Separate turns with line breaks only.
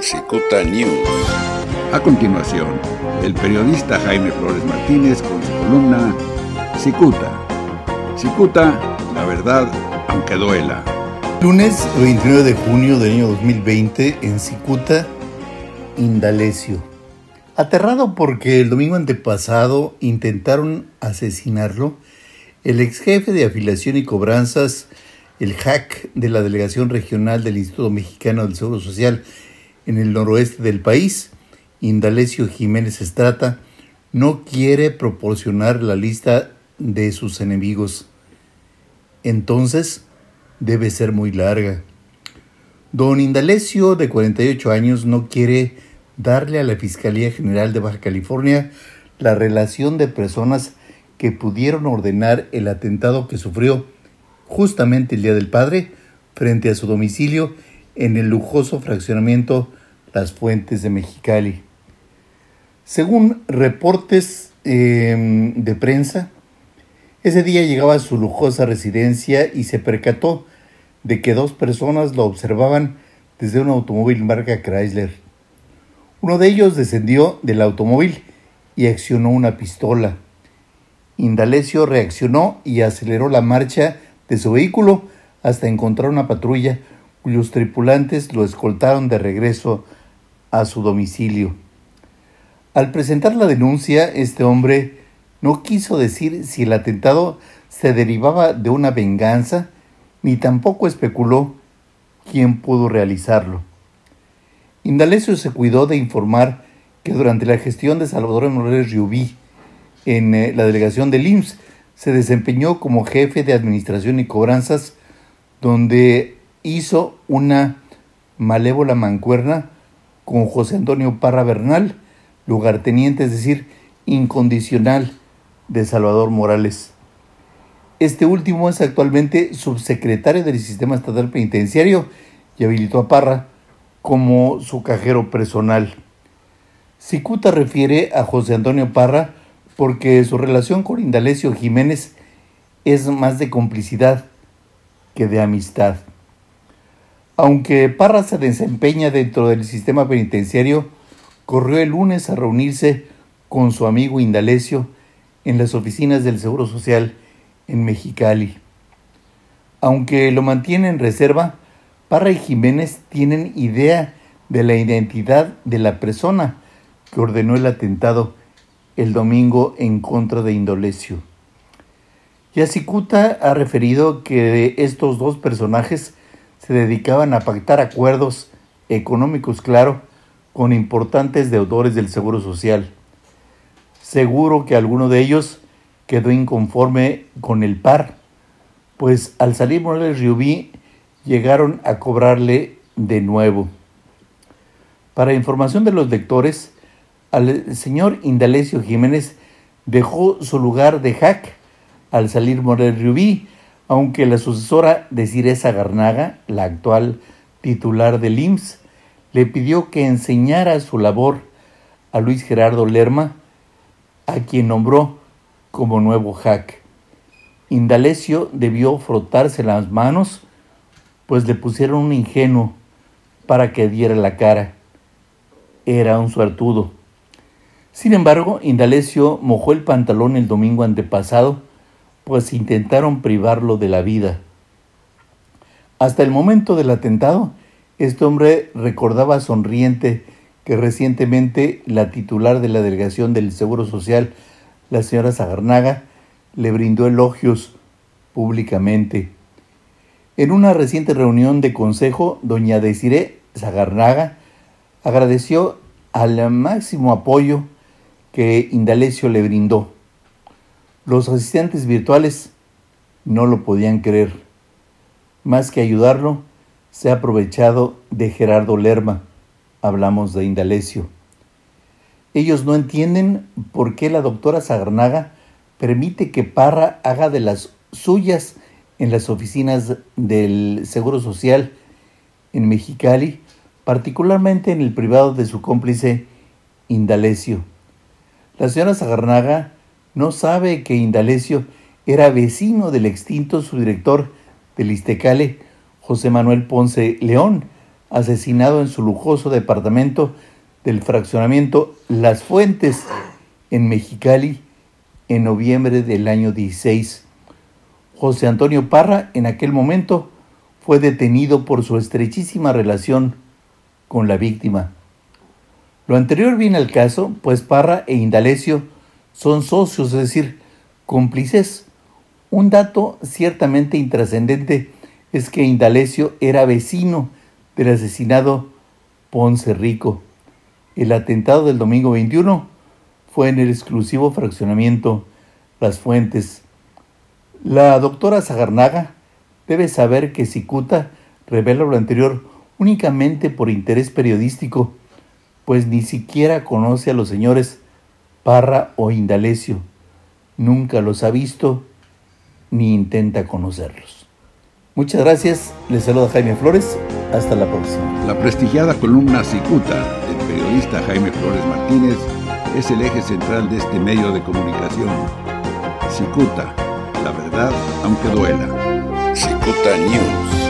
Cicuta News.
A continuación, el periodista Jaime Flores Martínez con su columna Cicuta. Cicuta, la verdad, aunque duela.
Lunes 29 de junio del año 2020 en Cicuta, Indalecio. Aterrado porque el domingo antepasado intentaron asesinarlo, el ex jefe de afiliación y cobranzas, el hack de la Delegación Regional del Instituto Mexicano del Seguro Social en el noroeste del país, Indalecio Jiménez Estrata, no quiere proporcionar la lista de sus enemigos. Entonces, debe ser muy larga. Don Indalecio, de 48 años, no quiere darle a la Fiscalía General de Baja California la relación de personas que pudieron ordenar el atentado que sufrió justamente el Día del Padre frente a su domicilio en el lujoso fraccionamiento Las Fuentes de Mexicali. Según reportes em, de prensa, ese día llegaba a su lujosa residencia y se percató de que dos personas lo observaban desde un automóvil marca Chrysler. Uno de ellos descendió del automóvil y accionó una pistola. Indalecio reaccionó y aceleró la marcha de su vehículo hasta encontrar una patrulla cuyos tripulantes lo escoltaron de regreso a su domicilio. Al presentar la denuncia, este hombre no quiso decir si el atentado se derivaba de una venganza, ni tampoco especuló quién pudo realizarlo. Indalecio se cuidó de informar que durante la gestión de Salvador Morales Riubí en eh, la delegación del IMSS se desempeñó como jefe de administración y cobranzas, donde hizo una malévola mancuerna con José Antonio Parra Bernal, lugarteniente, es decir, incondicional de Salvador Morales. Este último es actualmente subsecretario del Sistema Estatal Penitenciario y habilitó a Parra como su cajero personal. Cicuta refiere a José Antonio Parra porque su relación con Indalecio Jiménez es más de complicidad que de amistad. Aunque Parra se desempeña dentro del sistema penitenciario, corrió el lunes a reunirse con su amigo Indalecio en las oficinas del Seguro Social en Mexicali. Aunque lo mantiene en reserva, Parra y Jiménez tienen idea de la identidad de la persona que ordenó el atentado el domingo en contra de Indolecio. Yasicuta ha referido que estos dos personajes se dedicaban a pactar acuerdos económicos, claro, con importantes deudores del Seguro Social. Seguro que alguno de ellos quedó inconforme con el par, pues al salir Morales Riubí llegaron a cobrarle de nuevo. Para información de los lectores, al señor Indalecio Jiménez dejó su lugar de hack al salir Morel Rubí, aunque la sucesora de Ciresa Garnaga, la actual titular del IMSS, le pidió que enseñara su labor a Luis Gerardo Lerma, a quien nombró como nuevo hack. Indalecio debió frotarse las manos pues le pusieron un ingenuo para que diera la cara. Era un suertudo. Sin embargo, Indalecio mojó el pantalón el domingo antepasado, pues intentaron privarlo de la vida. Hasta el momento del atentado, este hombre recordaba sonriente que recientemente la titular de la delegación del Seguro Social, la señora Zagarnaga, le brindó elogios públicamente. En una reciente reunión de consejo, doña Desiree Zagarnaga agradeció al máximo apoyo que Indalecio le brindó. Los asistentes virtuales no lo podían creer. Más que ayudarlo, se ha aprovechado de Gerardo Lerma. Hablamos de Indalecio. Ellos no entienden por qué la doctora Zagarnaga permite que Parra haga de las suyas en las oficinas del Seguro Social en Mexicali, particularmente en el privado de su cómplice Indalecio. La señora Zagarnaga no sabe que Indalecio era vecino del extinto subdirector del Istecale, José Manuel Ponce León, asesinado en su lujoso departamento del fraccionamiento Las Fuentes en Mexicali en noviembre del año 16. José Antonio Parra en aquel momento fue detenido por su estrechísima relación con la víctima. Lo anterior viene al caso, pues Parra e Indalecio son socios, es decir, cómplices. Un dato ciertamente intrascendente es que Indalecio era vecino del asesinado Ponce Rico. El atentado del domingo 21 fue en el exclusivo fraccionamiento Las Fuentes. La doctora Zagarnaga debe saber que Cicuta revela lo anterior únicamente por interés periodístico, pues ni siquiera conoce a los señores Parra o Indalecio. Nunca los ha visto ni intenta conocerlos. Muchas gracias, les saluda Jaime Flores, hasta la próxima.
La prestigiada columna Cicuta del periodista Jaime Flores Martínez es el eje central de este medio de comunicación. Cicuta, la verdad aunque duela. Cicuta News.